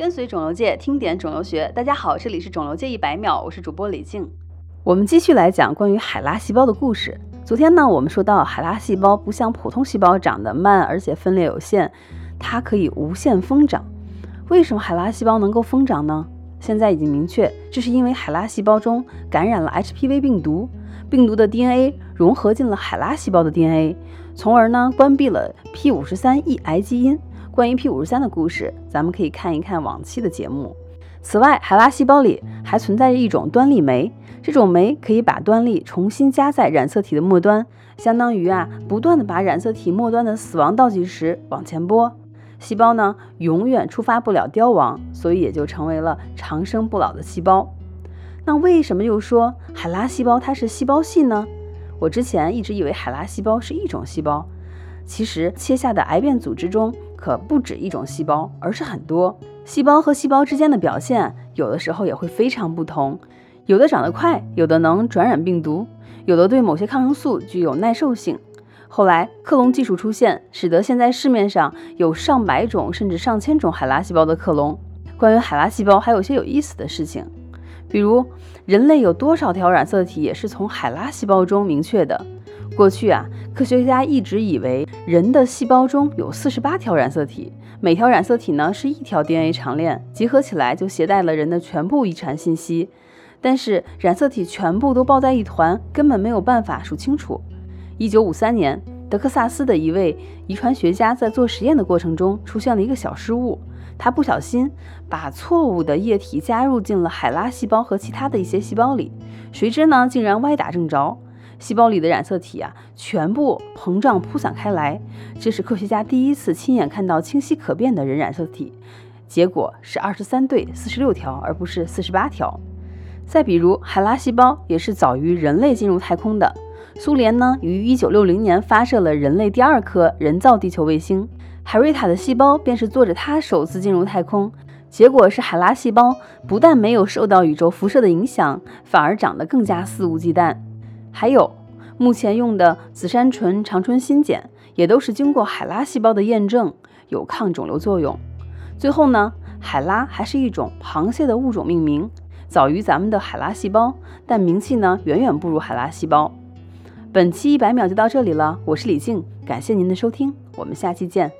跟随肿瘤界听点肿瘤学，大家好，这里是肿瘤界一百秒，我是主播李静。我们继续来讲关于海拉细胞的故事。昨天呢，我们说到海拉细胞不像普通细胞长得慢，而且分裂有限，它可以无限疯长。为什么海拉细胞能够疯长呢？现在已经明确，这是因为海拉细胞中感染了 HPV 病毒，病毒的 DNA 融合进了海拉细胞的 DNA，从而呢关闭了 P53 抑癌基因。关于 P53 的故事，咱们可以看一看往期的节目。此外，海拉细胞里还存在着一种端粒酶，这种酶可以把端粒重新加在染色体的末端，相当于啊不断的把染色体末端的死亡倒计时往前拨。细胞呢永远触发不了凋亡，所以也就成为了长生不老的细胞。那为什么又说海拉细胞它是细胞系呢？我之前一直以为海拉细胞是一种细胞，其实切下的癌变组织中。可不止一种细胞，而是很多细胞和细胞之间的表现，有的时候也会非常不同。有的长得快，有的能转染病毒，有的对某些抗生素具有耐受性。后来克隆技术出现，使得现在市面上有上百种甚至上千种海拉细胞的克隆。关于海拉细胞，还有些有意思的事情，比如人类有多少条染色体，也是从海拉细胞中明确的。过去啊，科学家一直以为人的细胞中有四十八条染色体，每条染色体呢是一条 DNA 长链，集合起来就携带了人的全部遗传信息。但是染色体全部都抱在一团，根本没有办法数清楚。一九五三年，德克萨斯的一位遗传学家在做实验的过程中出现了一个小失误，他不小心把错误的液体加入进了海拉细胞和其他的一些细胞里，谁知呢，竟然歪打正着。细胞里的染色体啊，全部膨胀铺散开来，这是科学家第一次亲眼看到清晰可辨的人染色体。结果是二十三对四十六条，而不是四十八条。再比如，海拉细胞也是早于人类进入太空的。苏联呢，于一九六零年发射了人类第二颗人造地球卫星，海瑞塔的细胞便是坐着它首次进入太空。结果是海拉细胞不但没有受到宇宙辐射的影响，反而长得更加肆无忌惮。还有目前用的紫杉醇长春新碱，也都是经过海拉细胞的验证，有抗肿瘤作用。最后呢，海拉还是一种螃蟹的物种命名，早于咱们的海拉细胞，但名气呢远远不如海拉细胞。本期一百秒就到这里了，我是李静，感谢您的收听，我们下期见。